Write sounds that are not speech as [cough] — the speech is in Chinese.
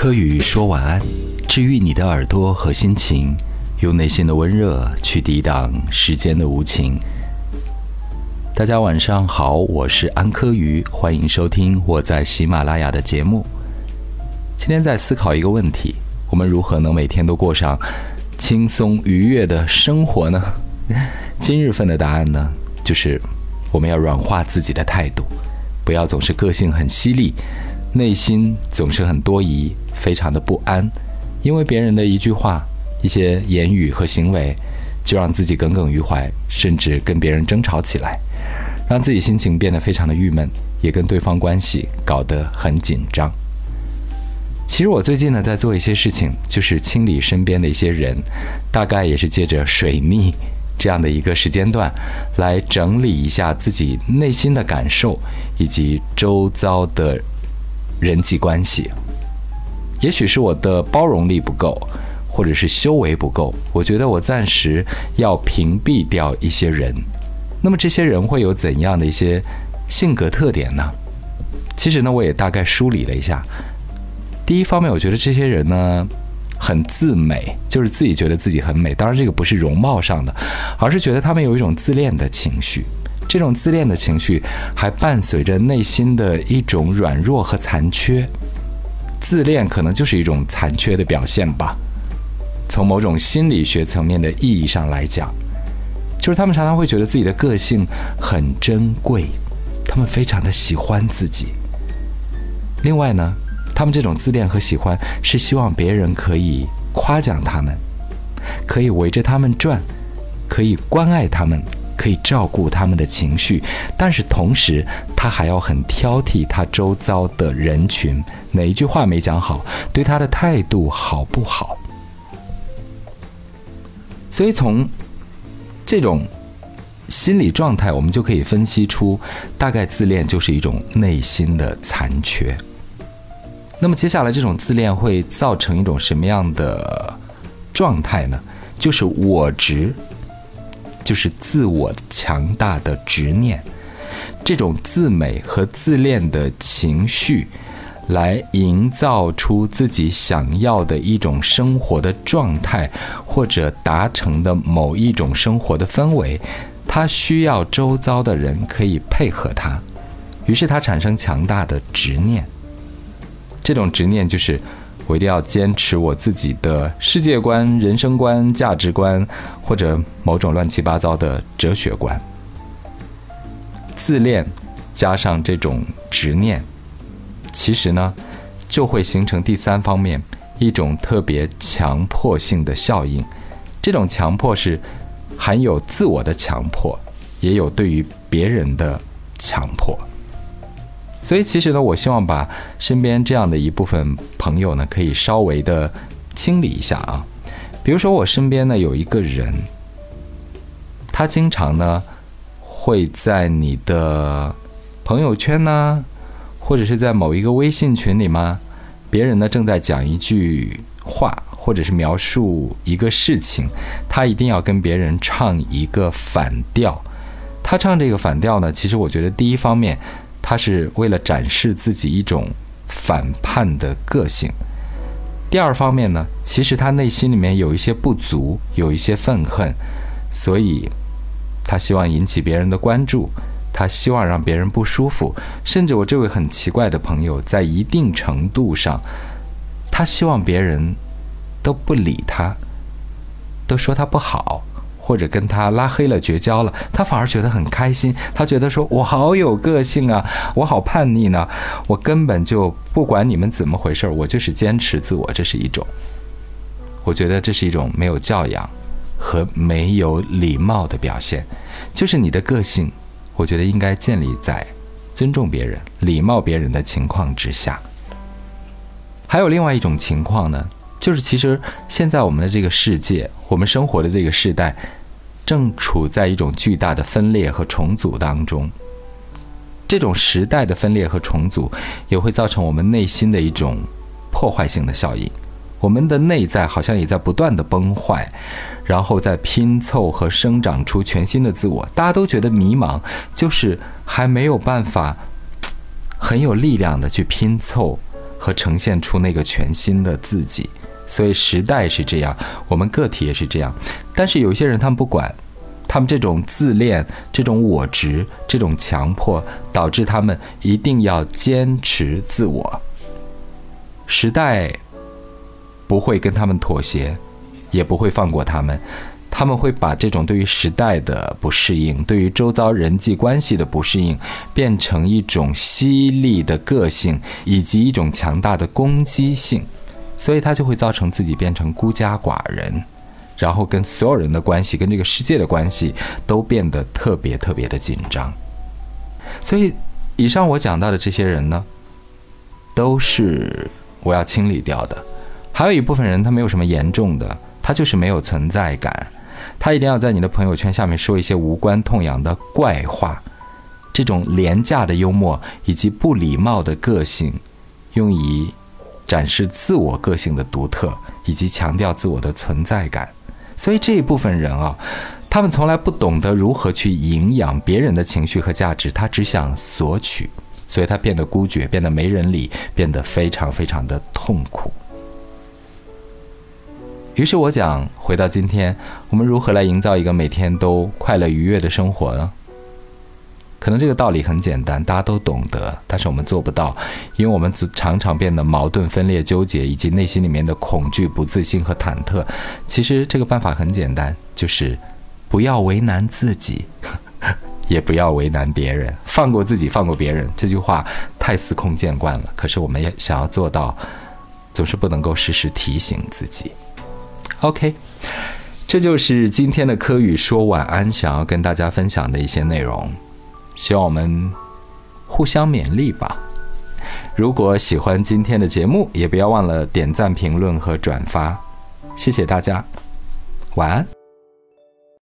柯宇说晚安，治愈你的耳朵和心情，用内心的温热去抵挡时间的无情。大家晚上好，我是安柯宇，欢迎收听我在喜马拉雅的节目。今天在思考一个问题：我们如何能每天都过上轻松愉悦的生活呢？今日份的答案呢，就是我们要软化自己的态度，不要总是个性很犀利，内心总是很多疑。非常的不安，因为别人的一句话、一些言语和行为，就让自己耿耿于怀，甚至跟别人争吵起来，让自己心情变得非常的郁闷，也跟对方关系搞得很紧张。其实我最近呢在做一些事情，就是清理身边的一些人，大概也是借着水逆这样的一个时间段，来整理一下自己内心的感受以及周遭的人际关系。也许是我的包容力不够，或者是修为不够，我觉得我暂时要屏蔽掉一些人。那么这些人会有怎样的一些性格特点呢？其实呢，我也大概梳理了一下。第一方面，我觉得这些人呢很自美，就是自己觉得自己很美。当然，这个不是容貌上的，而是觉得他们有一种自恋的情绪。这种自恋的情绪还伴随着内心的一种软弱和残缺。自恋可能就是一种残缺的表现吧。从某种心理学层面的意义上来讲，就是他们常常会觉得自己的个性很珍贵，他们非常的喜欢自己。另外呢，他们这种自恋和喜欢是希望别人可以夸奖他们，可以围着他们转，可以关爱他们。可以照顾他们的情绪，但是同时他还要很挑剔他周遭的人群，哪一句话没讲好，对他的态度好不好？所以从这种心理状态，我们就可以分析出，大概自恋就是一种内心的残缺。那么接下来这种自恋会造成一种什么样的状态呢？就是我执。就是自我强大的执念，这种自美和自恋的情绪，来营造出自己想要的一种生活的状态，或者达成的某一种生活的氛围，他需要周遭的人可以配合他，于是他产生强大的执念。这种执念就是。我一定要坚持我自己的世界观、人生观、价值观，或者某种乱七八糟的哲学观。自恋加上这种执念，其实呢，就会形成第三方面一种特别强迫性的效应。这种强迫是含有自我的强迫，也有对于别人的强迫。所以其实呢，我希望把身边这样的一部分朋友呢，可以稍微的清理一下啊。比如说我身边呢有一个人，他经常呢会在你的朋友圈呢，或者是在某一个微信群里吗？别人呢正在讲一句话，或者是描述一个事情，他一定要跟别人唱一个反调。他唱这个反调呢，其实我觉得第一方面。他是为了展示自己一种反叛的个性。第二方面呢，其实他内心里面有一些不足，有一些愤恨，所以他希望引起别人的关注，他希望让别人不舒服。甚至我这位很奇怪的朋友，在一定程度上，他希望别人都不理他，都说他不好。或者跟他拉黑了、绝交了，他反而觉得很开心。他觉得说：“我好有个性啊，我好叛逆呢，我根本就不管你们怎么回事我就是坚持自我。”这是一种，我觉得这是一种没有教养和没有礼貌的表现。就是你的个性，我觉得应该建立在尊重别人、礼貌别人的情况之下。还有另外一种情况呢，就是其实现在我们的这个世界，我们生活的这个时代。正处在一种巨大的分裂和重组当中，这种时代的分裂和重组也会造成我们内心的一种破坏性的效应。我们的内在好像也在不断的崩坏，然后在拼凑和生长出全新的自我。大家都觉得迷茫，就是还没有办法 [tsk] 很有力量的去拼凑和呈现出那个全新的自己。所以时代是这样，我们个体也是这样。但是有些人他们不管，他们这种自恋、这种我执、这种强迫，导致他们一定要坚持自我。时代不会跟他们妥协，也不会放过他们。他们会把这种对于时代的不适应，对于周遭人际关系的不适应，变成一种犀利的个性，以及一种强大的攻击性，所以他就会造成自己变成孤家寡人，然后跟所有人的关系，跟这个世界的关系都变得特别特别的紧张。所以，以上我讲到的这些人呢，都是我要清理掉的。还有一部分人，他没有什么严重的，他就是没有存在感。他一定要在你的朋友圈下面说一些无关痛痒的怪话，这种廉价的幽默以及不礼貌的个性，用以展示自我个性的独特，以及强调自我的存在感。所以这一部分人啊，他们从来不懂得如何去营养别人的情绪和价值，他只想索取，所以他变得孤绝，变得没人理，变得非常非常的痛苦。于是我讲，回到今天，我们如何来营造一个每天都快乐愉悦的生活呢？可能这个道理很简单，大家都懂得，但是我们做不到，因为我们常常变得矛盾、分裂、纠结，以及内心里面的恐惧、不自信和忐忑。其实这个办法很简单，就是不要为难自己，也不要为难别人，放过自己，放过别人。这句话太司空见惯了，可是我们也想要做到，总是不能够时时提醒自己。OK，这就是今天的科宇说晚安，想要跟大家分享的一些内容，希望我们互相勉励吧。如果喜欢今天的节目，也不要忘了点赞、评论和转发，谢谢大家，晚安。